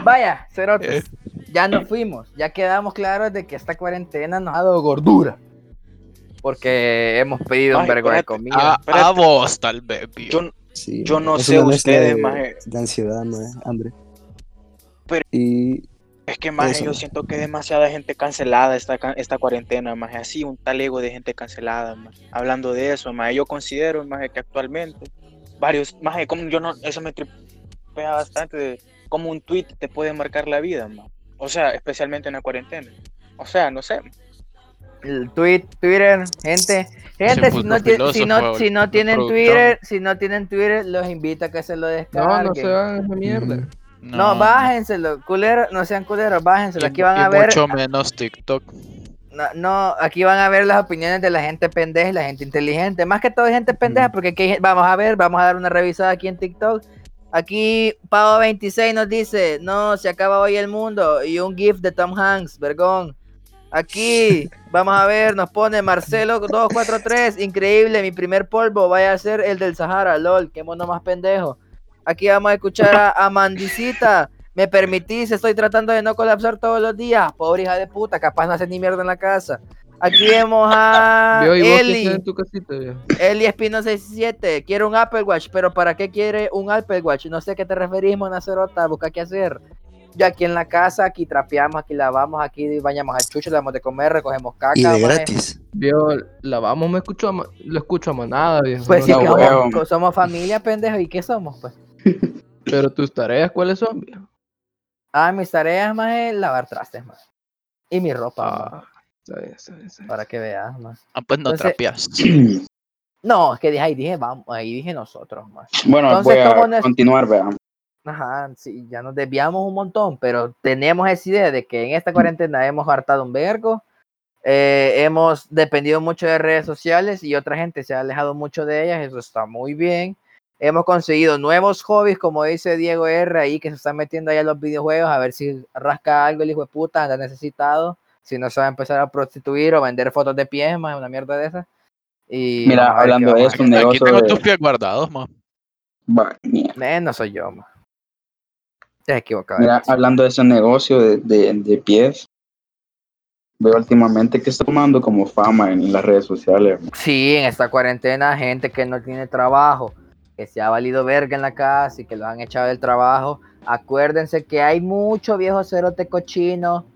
Vaya, cerote. Eh, ya nos fuimos, ya quedamos claros de que esta cuarentena nos ha dado gordura. Porque hemos pedido un vergo de comida. A, a espérate. vos, tal vez. Yo, Sí, Yo no sé ustedes, de, maje. de ansiedad, maje, hambre. Pero- Y es que más Eso. yo siento que demasiada gente cancelada esta, esta cuarentena, más así un talego de gente cancelada, más. Hablando de eso, más yo considero más que actualmente varios, más como yo no, eso me tripea bastante de cómo un tweet te puede marcar la vida, más. O sea, especialmente en la cuarentena. O sea, no sé. el tweet, Twitter, gente, gente, si no, si no, si no tienen productor. Twitter, si no tienen Twitter, los invito a que se lo No, descarguen. no se hagan esa mierda. Ujú. No, bájenselo, culeros, no sean culeros, bájenselo. Aquí van y a ver, mucho menos TikTok. no, no, aquí van a ver las opiniones de la gente pendeja y la gente inteligente. Más que todo gente pendeja, Ujú. porque aquí hay- vamos a ver, vamos a dar una revisada aquí en TikTok. Aquí Pavo26 nos dice, no, se acaba hoy el mundo. Y un GIF de Tom Hanks, vergón. Aquí, vamos a ver, nos pone Marcelo 243, increíble, mi primer polvo, vaya a ser el del Sahara, lol, qué mono más pendejo. Aquí vamos a escuchar a Amandicita, me permitís, estoy tratando de no colapsar todos los días, pobre hija de puta, capaz no hace ni mierda en la casa. Aquí vemos a Vio, ¿y vos qué haces Eli, en tu casita, viejo? Eli Espino 67, quiere un Apple Watch, pero ¿para qué quiere un Apple Watch? No sé a qué te referís, Monacerota, busca qué hacer. Yo aquí en la casa, aquí trapeamos, aquí lavamos, aquí bañamos al chucho, le damos de comer, recogemos caca. Y de gratis. Vio, la vamos, me escucho a lo escucho a manada, viejo. Pues no sí, que somos, somos familia, pendejo, ¿y qué somos? Pues? Pero tus tareas, ¿cuáles son, viejo? Ah, mis tareas más es lavar trastes, más. Y mi ropa, Ah, está bien, está bien, está bien. para que veas, más. Ah, pues no Entonces- trapeas. No, es que dije, ahí dije, vamos, ahí dije nosotros, más. Bueno, Entonces, voy a ¿cómo no es- continuar, vean. Ajá, sí, ya nos desviamos un montón, pero tenemos esa idea de que en esta cuarentena hemos hartado un vergo, eh, hemos dependido mucho de redes sociales y otra gente se ha alejado mucho de ellas, eso está muy bien. Hemos conseguido nuevos hobbies, como dice Diego R. ahí, que se están metiendo allá en los videojuegos, a ver si rasca algo el hijo de puta, anda necesitado, si no se va a empezar a prostituir o vender fotos de pies, más una mierda de esas. Y Mira, hablando de eso, un Aquí negocio tengo de- tus pies guardados. Eh, no soy yo, ma. Te has equivocado. Mira, hablando de ese negocio de, de, de pies, veo últimamente que está tomando como fama en las redes sociales. Sí, en esta cuarentena, gente que no tiene trabajo, que se ha valido verga en la casa y que lo han echado del trabajo. Acuérdense que hay mucho viejo cerote cochino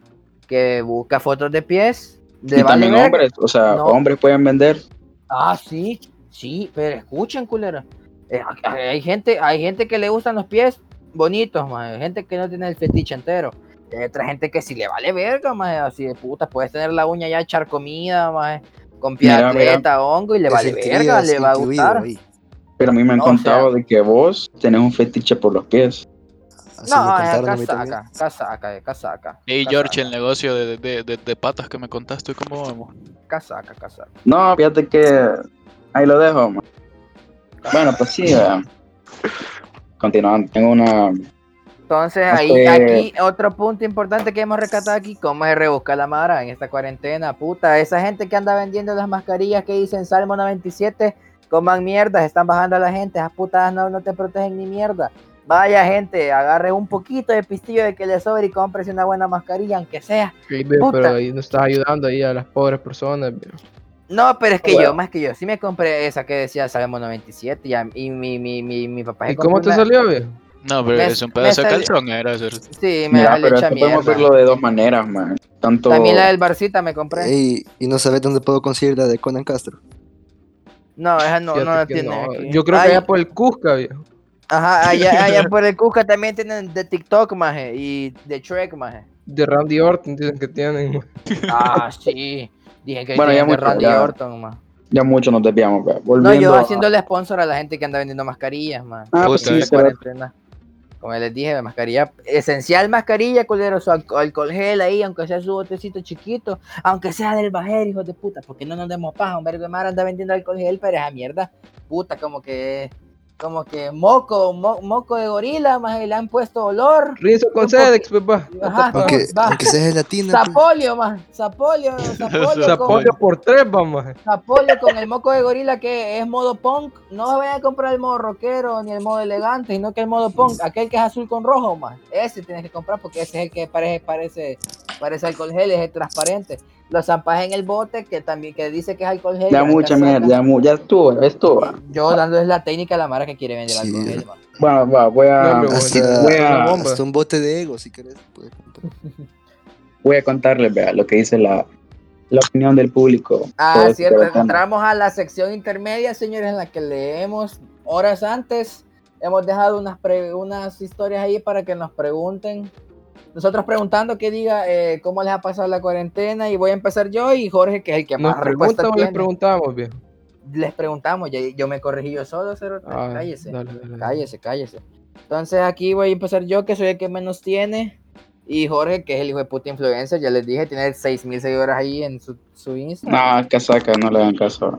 que busca fotos de pies. De y también hombres, o sea, No. hombres pueden vender. Ah, sí, sí, pero escuchen, culera. Eh, hay gente, hay gente que le gustan los pies bonitos, más hay gente que no tiene el fetiche entero. Hay otra gente que si le vale verga, más así de puta, puedes tener la uña ya echar comida, más con pie Mira, mira. atleta, hongo y le vale verga, le va a gustar. ahí. Pero a mí me han No, o sea- contado de que vos tenés un fetiche por los pies. Así No, es contaron a mí también. casaca, casaca, eh, casaca. Hey, casaca, George, el negocio de, de, de, de patas que me contaste, ¿cómo vamos? Casaca, casaca. No, fíjate que ahí lo dejo. man. Bueno, pues sí, vean. Continuando, tengo una. Entonces, No ahí, aquí, otro punto importante que hemos rescatado aquí, cómo se rebusca la mara en esta cuarentena, puta, esa gente que anda vendiendo las mascarillas que dicen Salmo 97, coman mierda, están bajando a la gente, esas putas no, no te protegen ni mierda. Vaya gente, agarre un poquito de pistillo de que le sobre y cómprese una buena mascarilla, aunque sea. Sí, Puta. pero ahí no estás ayudando ahí a las pobres personas, viejo. No, pero es que Bueno. yo, más que yo, sí me compré esa que decía Salmo 97 y, a- y mi, mi, mi, mi papá ¿Y cómo te una- salió, viejo? No, pero Me- es un pedazo de calzón, era eso. Sí, me Mira, le pero echa esto podemos verlo de dos maneras, man. Tanto. También la del Barcita me compré. Ey, y no sabes dónde puedo conseguir la de Conan Castro. No, esa no, no la tiene no. aquí. Yo creo que allá por el Cusca, viejo. Ajá, allá, allá por el Cusca también tienen de TikTok, maje, y de Shrek, maje. De Randy Orton dicen que tienen. Ah, sí. Dije que Bueno, ya de mucho, Randy ya. Orton, maje. Ya mucho nos desviamos, vean. No, Volviendo yo a- haciéndole sponsor a la gente que anda vendiendo mascarillas, man. Ah, pues sí, cuarentena. Como les dije, mascarilla, esencial mascarilla, culero, su alco- alcohol gel ahí, aunque sea su botecito chiquito, aunque sea del bajer, hijos de puta, porque no nos demos paja, un vergo de mar anda vendiendo alcohol gel, pero esa mierda, puta, como que como que moco, mo- moco de gorila, más le han puesto olor. Rinzo con Sedex, va. Ajá, Aunque, va. aunque sea gelatina. pues. Zapolio, más. Zapolio, zapolio, con, Zapolio por tres, vamos. zapolio con el moco de gorila que es modo punk. No se vayan a comprar el modo rockero ni el modo elegante, sino que el modo punk, aquel que es azul con rojo, más. Ese tienes que comprar porque ese es el que parece, parece, parece alcohol gel, es el transparente. Lo zampas en el bote que también que dice que es alcohol gel. Ya mucha mierda, ya, mu- ya estuvo, ya estuvo. Yo dándoles la técnica a la mara que quiere vender Sí. alcohol gel, man. Bueno, va, voy No, a, Hasta, voy a, hasta un bote de ego, si querés. puedes voy a contarles, vea, lo que dice la, la opinión del público. Ah, cierto. Entramos a la sección intermedia, señores, en la que leemos horas antes. Hemos dejado unas, pre- unas historias ahí para que nos pregunten. Nosotros preguntando que diga eh, cómo les ha pasado la cuarentena y voy a empezar yo y Jorge, que es el que más respuesta les preguntamos, viejo. Les preguntamos, yo, yo me corregí yo solo, cero, Ah, cállese. dale, dale, dale. Cállese, cállese. Entonces aquí voy a empezar yo, que soy el que menos tiene. Y Jorge, que es el hijo de puta influencer, ya les dije, tiene 6000 seguidores ahí en su, su Instagram. No, casaca, no le hagan caso.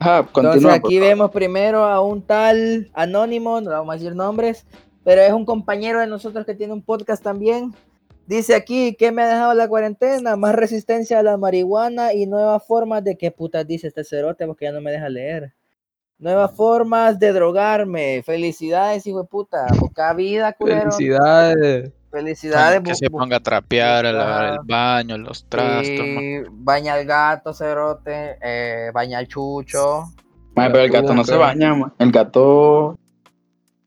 Entonces aquí vemos primero a un tal anónimo, no vamos a decir nombres, pero es un compañero de nosotros que tiene un podcast también. Dice aquí, ¿qué me ha dejado la cuarentena? Más resistencia a la marihuana y nuevas formas de... ¿Qué putas dice este cerote? Porque ya no me deja leer. Nuevas formas de drogarme. Felicidades, hijo de puta. Boca vida, culero. Felicidades. Felicidades. que se ponga a trapear, a lavar el baño, los trastos. y baña al gato, cerote. eh, baña al chucho. Ma, pero el gato no se baña, ma. el gato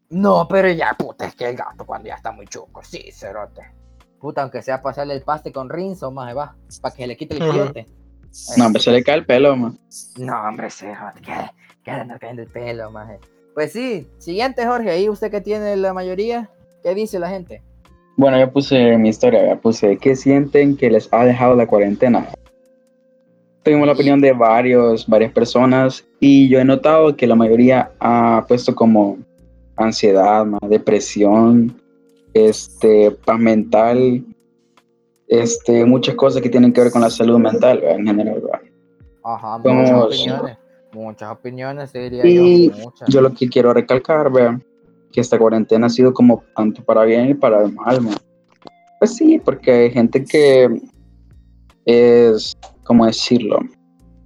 No, pero ya, puta, es que el gato cuando ya está muy chuco, sí, cerote. Puta, aunque sea pasarle el paste con rinzo, más va, para que se le quite el Ujú. quiote. no, hombre, se le cae el pelo, ma. No, hombre, cerote, que, que le anda cayendo el pelo, más. Pues sí, siguiente, Jorge, ahí usted que tiene la mayoría, ¿qué dice la gente? Bueno, yo puse mi historia, ya puse, ¿qué sienten que les ha dejado la cuarentena? Tuvimos la opinión de varios, varias personas y yo he notado que la mayoría ha puesto como ansiedad, ma, depresión, este, paz mental, este, muchas cosas que tienen que ver con la salud mental, ¿verdad? en general. ¿verdad? Ajá, Como- muchas opiniones. Muchas opiniones, diría Y yo. Muchas. yo lo que quiero recalcar, vea, que esta cuarentena ha sido como tanto para bien y para mal, ma. Pues sí, porque hay gente que es, ¿cómo decirlo?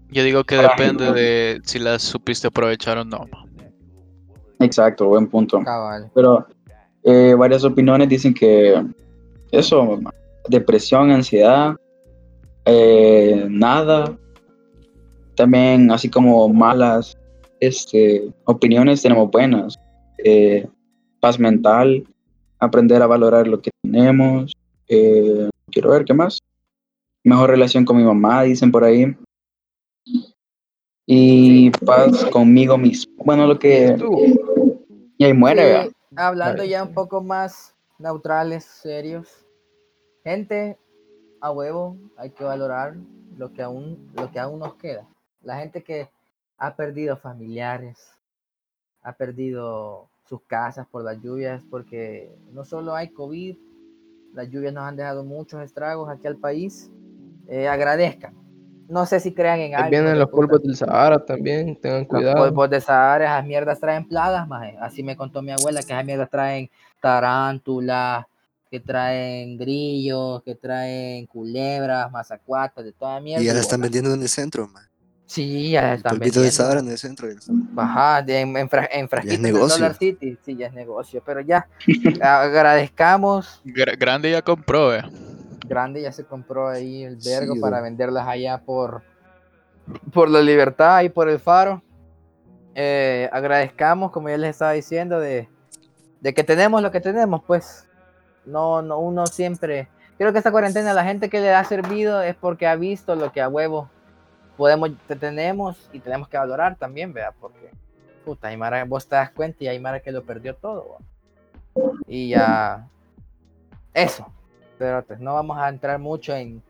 Yo digo que Para- depende de si las supiste aprovechar o no. ma. Exacto, buen punto. Cabal. Pero eh, varias opiniones dicen que eso, depresión, ansiedad, eh, nada, también así como malas este, opiniones tenemos buenas, eh, paz mental, aprender a valorar lo que tenemos, quiero ver qué más, mejor relación con mi mamá, dicen por ahí, y paz conmigo mismo, bueno, lo que... Y ahí muere, hablando ya un poco más neutrales, serios. Gente, a huevo, hay que valorar lo que aún, lo que aún nos queda. La gente que ha perdido familiares, ha perdido sus casas por las lluvias, porque no solo hay COVID, las lluvias nos han dejado muchos estragos aquí al país. Eh, agradezcan. No sé si crean en Ahí algo. vienen de los polvos del Sahara también, tengan Los cuidado. polvos de Sahara, esas mierdas traen plagas, maje. Así me contó mi abuela, que esas mierdas traen tarántulas, que traen grillos, que traen culebras, mazacuatas, de toda mierda. Y ya la están vendiendo en el centro, man. Sí, ya la El están del vendiendo. Sahara en el centro. Ajá, de- en, en, fra- en frasquitos del negocio. Dollar City. Sí, ya es negocio. Pero ya, agradezcamos. Gra- grande ya compró, eh. Grande ya se compró ahí el vergo Sí, para venderlas allá por, por la libertad y por el faro. Eh, agradezcamos, como ya les estaba diciendo, de, de que tenemos lo que tenemos, pues. No, no, uno siempre. Creo que esta cuarentena, la gente que le ha servido es porque ha visto lo que a huevo podemos, te tenemos y tenemos que valorar también, vea, porque puta, Aymara, vos te das cuenta y Aymara que lo perdió todo. ¿va? Y ya, eso. Pero pues, no vamos a entrar mucho en,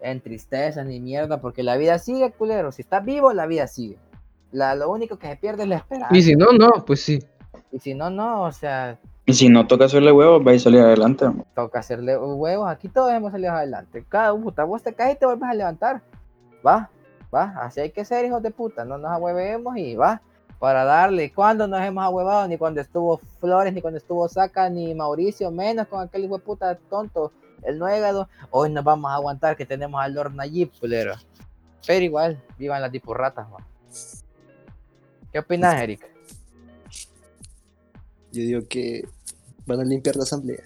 en tristezas ni mierda, porque la vida sigue, culero. Si estás vivo, la vida sigue. La, lo único que se pierde es la esperanza. Y si no, no, pues sí. Y si no, no, o sea, Y si no toca hacerle huevos, va a salir adelante. toca hacerle huevos. Aquí todos hemos salido adelante. Cada puta, vos te caes y te vuelves a levantar. Va, va, así hay que ser, hijos de puta. No nos ahuevemos y va. para darle. ¿Cuándo nos hemos ahuevado? Ni cuando estuvo Flores, ni cuando estuvo Saca, ni Mauricio, menos con aquel hijo de puta tonto, el nuégado. Hoy nos vamos a aguantar que tenemos al Lord Nayib, culero. Pero igual, vivan las tipurratas, man. ¿Qué opinas, Eric? Yo digo que van a limpiar la asamblea.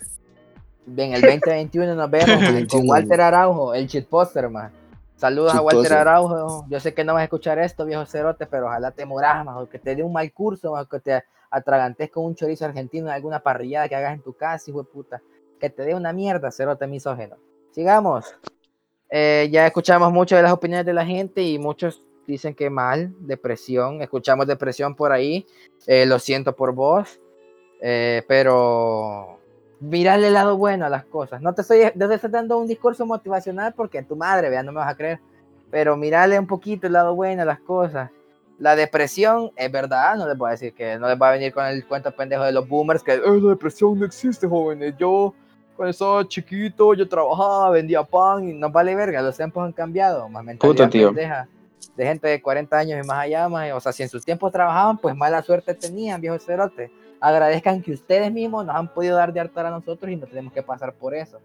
En el 2021 nos vemos man, con 21. Walter Araujo, el shitposter, man. Saludos a Walter. Araujo. Yo sé que no vas a escuchar esto, viejo cerote, pero ojalá te moras, man, o que te dé un mal curso, man, que te atragantes con un chorizo argentino en alguna parrillada que hagas en tu casa, hijo de puta. Que te dé una mierda, cerote misógeno. Sigamos. Eh, ya escuchamos mucho de las opiniones de la gente y muchos dicen que mal, depresión. Escuchamos depresión por ahí. Eh, lo siento por vos. Eh, pero mirarle el lado bueno a las cosas. No te estoy, no te estoy dando un discurso motivacional porque tu madre, vea, no me vas a creer. Pero mirarle un poquito el lado bueno a las cosas. La depresión es verdad, no les voy a decir que no les va a venir con el cuento pendejo de los boomers que "Eh, la depresión no existe, jóvenes. Yo cuando estaba chiquito, yo trabajaba, vendía pan y nos vale verga, los tiempos han cambiado. Más mentalidad tío. pendeja de gente de 40 años y más allá, más, o sea, si en sus tiempos trabajaban, pues mala suerte tenían, viejos cerotes agradezcan que ustedes mismos nos han podido dar de hartar a nosotros y no tenemos que pasar por eso.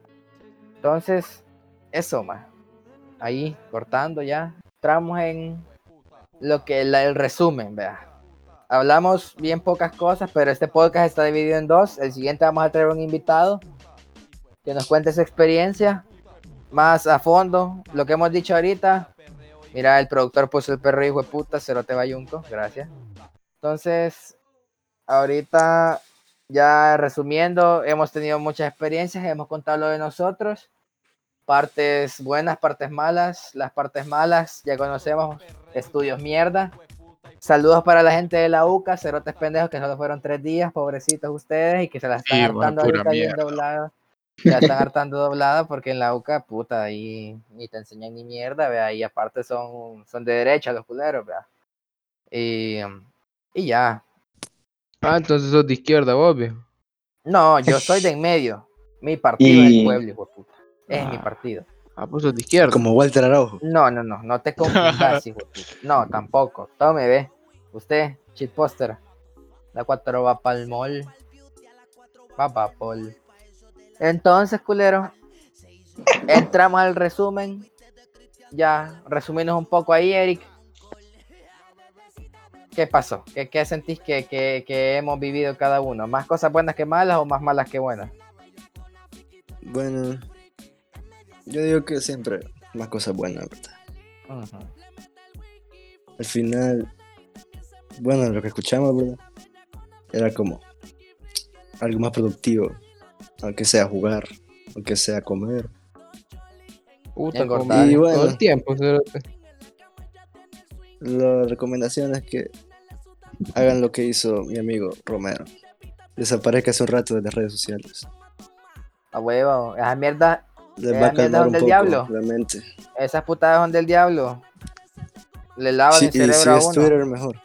Entonces, eso más. Ahí, cortando ya. Entramos en lo que la- el resumen, vea. Hablamos bien pocas cosas, pero este podcast está dividido en dos. El siguiente vamos a traer un invitado que nos cuente su experiencia más a fondo. Lo que hemos dicho ahorita. Mira, el productor puso el perro hijo de puta, Cerote Bayunco. Gracias. Entonces, ahorita ya resumiendo, hemos tenido muchas experiencias, hemos contado lo de nosotros, partes buenas, partes malas, las partes malas ya conocemos, estudios mierda. Saludos para la gente de la UCA, cerotes pendejos que solo fueron tres días, pobrecitos ustedes, y que se la están hartando ahorita bien mierda. La están hartando doblada porque en la UCA, puta, ahí ni te enseñan ni mierda, vea, y aparte son, son de derecha los culeros, vea. Y, y ya, Ah, entonces sos de izquierda, vos, viejo. No, yo soy de en medio. Mi partido es el pueblo, hijo de puta. Es mi Ah. partido. Ah, pues sos de izquierda. Como Walter Araujo. No, no, no, no te confundas, hijo de puta. No, tampoco. Tome, ve. Usted, shitposter. La 4 va pa'l mall. Va pa' pol. Entonces, culero. Entramos al resumen. Ya, resumirnos un poco ahí, Eric. ¿Qué pasó? ¿Qué, qué sentís que, que- que hemos vivido cada uno? ¿Más cosas buenas que malas o más malas que buenas? Bueno, yo digo que siempre más cosas buenas, ¿verdad? Al final, bueno, lo que escuchamos, ¿verdad? Era como algo más productivo, aunque sea jugar, aunque sea comer. Puta, Engordar. como Y bueno. todo el tiempo. La recomendación es que hagan lo que hizo mi amigo Romero. Desaparezca hace un rato de las redes sociales. A huevo, esa mierda, Les Eh, va a mierda calmar un donde el poco diablo. la mente. esas putadas son del diablo. Le lavan Sí, el y cerebro si a es uno. Twitter, mejor.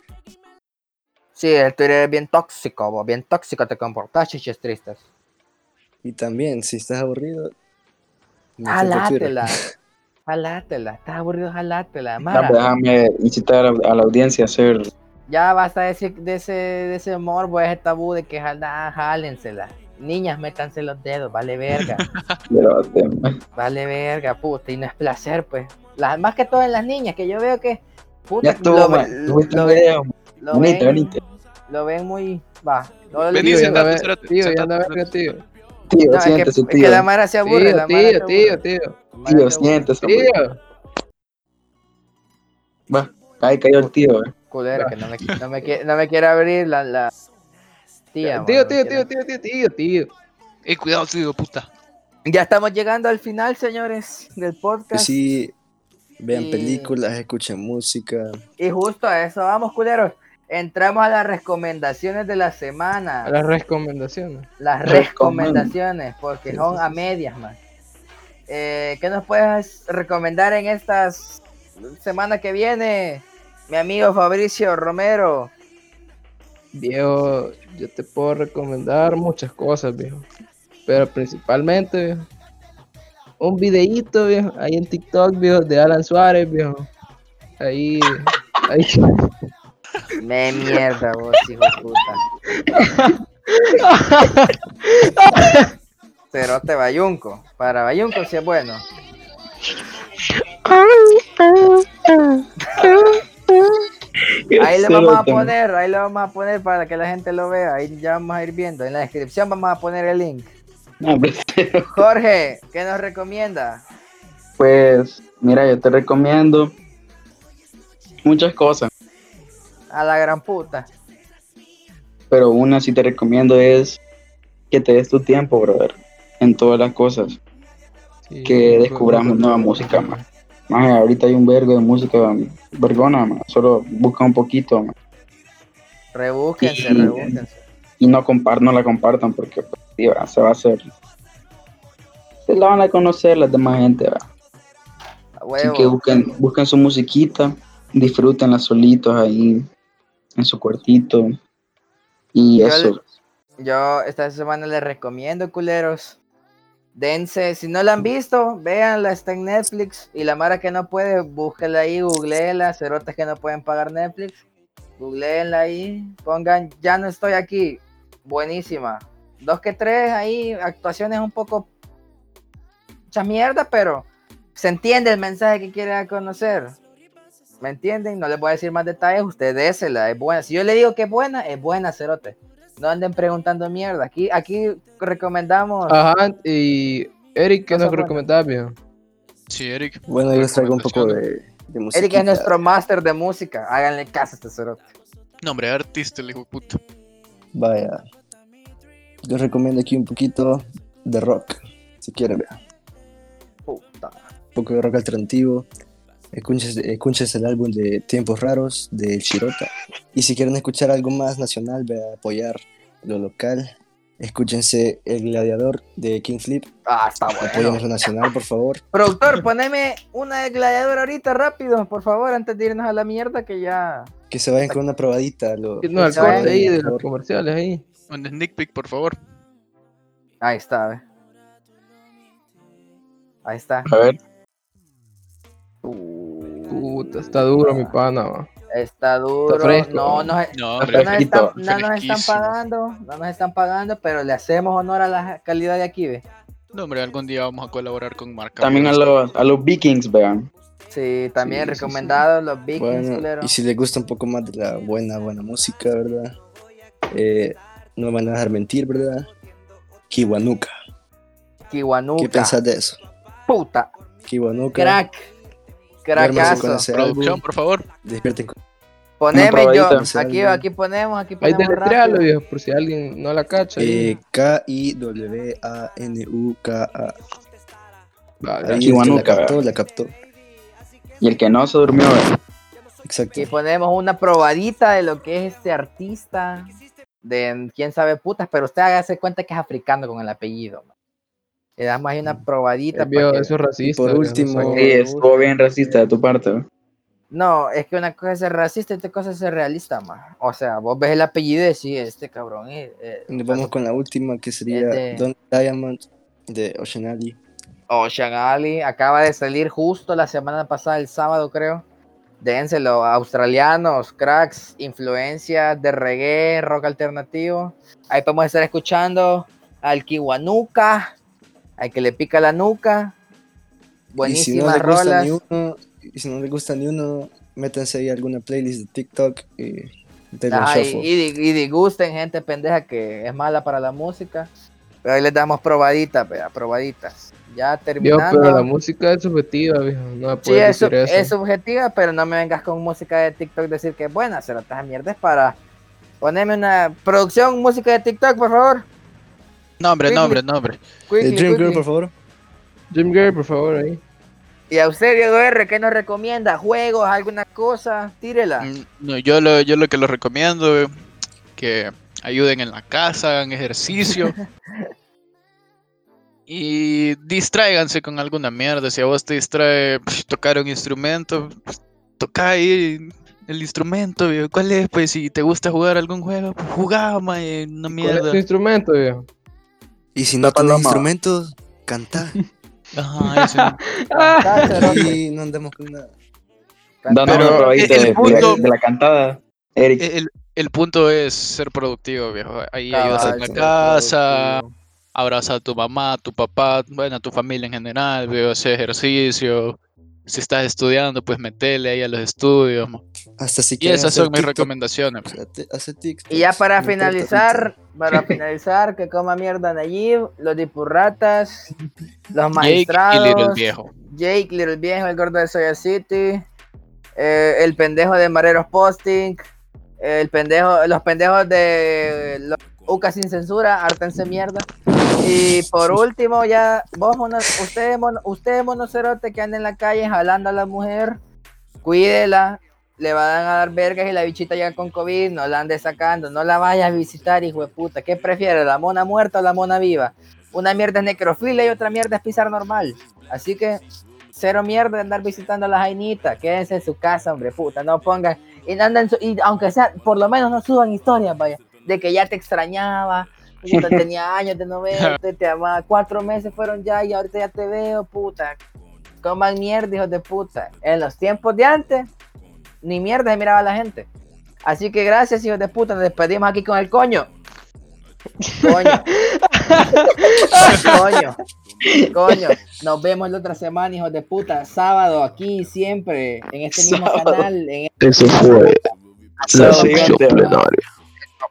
Sí, el Twitter es bien tóxico, vos, bien tóxico te comportas, chiches tristes. Y también, si estás aburrido. Jalátela. Jalátela. Estás aburrido, jalátela. Mara, Déjame incitar a, la audiencia a hacer. ya basta de ese, de ese, de ese morbo, ese tabú de que jala, jálensela. Niñas, métanse los dedos, vale verga. vale verga, puta. Y no es placer, pues. Las, más que todo en las niñas, que yo veo que. Puta, Ya estuvo, lo, man. lo video. lo ven, lo ven muy. Va. no, Vení, Tío, tío, tío. Tío, no, es que, siéntese, es que tío. la Mara se aburre. Tío, la Mara se tío, tío, aburre. tío. Tío, siéntese. Tío. Va, ahí cayó el tío. eh. Culera, que no me, no me, quiere, no me quiere abrir la, la tía. Tío, tío, no tío, tío, tío, tío, tío. Eh, cuidado, tío, puta. Ya estamos llegando al final, señores, del Que podcast. sí, vean Y- películas, escuchen música. Y justo a eso vamos, culeros. Entramos a las recomendaciones de la semana. A las recomendaciones. Las Recomen- recomendaciones, porque Sí, son sí, a medias, man. Eh, ¿Qué nos puedes recomendar en estas semana que viene, mi amigo Fabricio Romero? Viejo, yo te puedo recomendar muchas cosas, viejo. Pero principalmente, viejo, un videíto, viejo, ahí en TikTok, viejo, de Alan Suárez, viejo. Ahí, ahí, Me mierda vos, hijo de puta. Cerote Bayunco. Para Bayunco sí es bueno. Ahí le vamos a poner, ahí le vamos a poner para que la gente lo vea. Ahí ya vamos a ir viendo. En la descripción vamos a poner el link. No. Jorge, ¿qué nos recomienda? Pues, mira, yo te recomiendo muchas cosas, A la gran puta. pero una sí te recomiendo es que te des tu tiempo, brother, en todas las cosas, Sí, que descubramos nueva música, más. Más ahorita hay un vergo de música vergona, más. Solo busca un poquito, más. Rebúsquense, Y- rebúsquense. y no, compar no la compartan porque pues, se va a hacer. Se la van a conocer las demás gente, Así que busquen, busquen su musiquita, disfrútenla solitos ahí en su cuartito. Y Yo eso. Yo esta semana les recomiendo, culeros. Dense, si no la han visto, véanla, está en Netflix. Y la Mara que no puede, búsquela ahí, googleela, cerotes que no pueden pagar Netflix. Googleenla ahí, pongan, ya no estoy aquí. Buenísima. Dos que tres ahí, actuaciones un poco mucha mierda, pero se entiende el mensaje que quiere conocer. ¿Me entienden? No les voy a decir más detalles, usted désela, es buena. Si yo le digo que es buena, es buena, cerote. No anden preguntando mierda. Aquí, aquí recomendamos. Ajá, y Eric, ¿qué nos recomendás, viejo? Sí, Eric. Bueno, yo les traigo un poco de, de música. Eric es nuestro máster de música. Háganle caso a este cerote. Nombre artista, el hijo de puta. Vaya. Yo recomiendo aquí un poquito de rock, si quieren, vean. Puta. Un poco de rock alternativo. Escúchense, escúchense el álbum de Tiempos Raros de Chirota. Y si quieren escuchar algo más nacional, ve a apoyar lo local. Escúchense El Gladiador de King Flip. Ah, está Apoyen bueno. lo nacional, por favor. Productor, poneme una de gladiador ahorita rápido, por favor, antes de irnos a la mierda que ya. Que se vayan con una probadita. Lo, No, el se corte ahí de los comerciales ahí. Un sneak peek, por favor. Ahí está, ve. Ahí está. A ver, Puta, está duro mi pana, va. Está duro. fresco. no, nos, No, no hombre, nos están, fresquito, no nos están fresquísimo. pagando, no nos están pagando, pero le hacemos honor a la calidad de aquí, ve. No, hombre, algún día vamos a colaborar con marca. también a los, a los Vikings, vean. Sí, también Sí, sí, sí. los Vikings, Bueno, y si les gusta un poco más de la buena, buena música, ¿verdad? Eh, no me van a dejar mentir, ¿verdad? Kiwanuka. Kiwanuka. ¿Qué pensás de eso? Puta. Kiwanuka. Crack. Ese Producción, por favor. Despierten Poneme yo. Aquí, aquí ponemos, aquí Ahí ponemos deletrealo, rápido. viejo, por si alguien no la cacha. ahí. eh, K-I-W-A-N-U-K-A. Va, Ahí Kiwanuka, la captó, la captó. Y el que no se durmió, vean. Exacto. Aquí ponemos una probadita de lo que es este artista. De quién sabe putas, pero usted hágase cuenta que es africano con el apellido. man. Le damos ahí una probadita. Eh, viejo, pa' que- eso es racista. por último- no Sí, estuvo bien racista de tu parte. No, es que una cosa es ser racista y otra cosa es ser realista, más. O sea, vos ves el apellido y decís, este cabrón. eh, eh, Nos vamos con la última que sería de- Don Diamond de Ocean Alley. Ocean Ali acaba de salir justo la semana pasada, el sábado creo. Dénselo, australianos, cracks, influencias de reggae, rock alternativo. Ahí podemos estar escuchando al Kiwanuka, al que le pica la nuca. Y si no Buenísimas les gusta rolas. ni uno, y si no les gusta ni uno, métanse ahí a alguna playlist de TikTok y Ajá, y, shuffle. y, di- y disgusten gente pendeja que es mala para la música. Pero ahí les damos probaditas, vea, probaditas. Ya terminando. pero la música es subjetiva, viejo. No Sí, puedes es, sub- decir eso. es subjetiva, pero no me vengas con música de TikTok decir que es buena, se esa mierda es para ponerme una producción, música de TikTok, por favor. Nombre, Quickly. nombre, nombre. Eh, Quickly, Dream Girl, por favor. Jim Gray, por favor, ahí. Y a usted, Diego R, ¿qué nos recomienda? ¿Juegos, alguna cosa? Tírela. Mm, No, yo lo, yo lo que los recomiendo, eh, que ayuden en la casa, hagan ejercicio. y distráiganse con alguna mierda. Si a vos te distrae tocar un instrumento, toca ahí el instrumento, viejo. ¿cuál es? Pues si te gusta jugar algún juego, pues jugá, mae, una ¿Cuál es mierda. tu instrumento, viejo? Y si no tenés instrumentos, cantá. Ajá, eso. Cerote, Aquí no andamos con nada. Dando de, de de la cantada. Eric, El, el punto es ser productivo, viejo. Ahí Cabal, ayudas en la casa, productivo. abraza a tu mamá, a tu papá, bueno, a tu familia en general, veo, hacer ejercicio. Si estás estudiando, pues metele ahí a los estudios. Hasta si Y esas son mis TikTok, recomendaciones. hace TikTok, Y ya para finalizar, para finalizar, que coma mierda Nayib, los dipurratas, los Jake y magistrados, Little Viejo. Jake, Little Viejo, el gordo de Soya City, eh, el pendejo de Mareros Posting, el pendejo, los pendejos de los Uca sin censura, hartense mierda. Y por último, ya, vos, mono- usted, mono, usted monocerote que anda en la calle jalando a la mujer, cuídela, le van a dar vergas y la bichita llega con COVID, no la ande sacando, no la vayas a visitar, hijo de puta. ¿Qué prefiere, la mona muerta o la mona viva? Una mierda es necrofilia y otra mierda es pisar normal. Así que cero mierda de andar visitando a la jainita. Quédense en su casa, hombre, puta. No pongan. Y, su- y aunque sea, por lo menos no suban historias, vaya. De que ya te extrañaba. puta, tenía años de no verte, te amaba. Cuatro meses fueron ya y ahorita ya te veo, puta. Coman mierda, hijos de puta. En los tiempos de antes, ni mierda se miraba la gente. Así que gracias, hijos de puta. Nos despedimos aquí con el coño. Coño. coño. Coño. Nos vemos la otra semana, hijos de puta. Sábado, aquí, siempre. En este mismo Sábado. canal. En Eso fue la sección plenaria.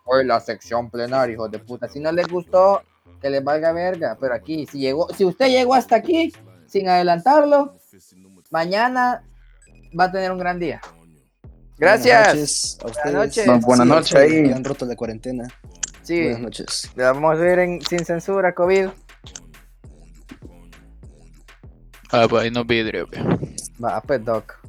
Fue la sección plenaria, hijos de puta. Si no les gustó, que les valga verga. Pero aquí, si llegó, si usted llegó hasta aquí, sin adelantarlo, mañana va a tener un gran día. Buenas Gracias. noches a ustedes. noches. No, buenas Sí, noches ahí. han roto la cuarentena. Sí, Buenas noches. le vamos a ver en, sin censura, COVID. Ah, pues ahí no vidrio. Va, pues, Doc.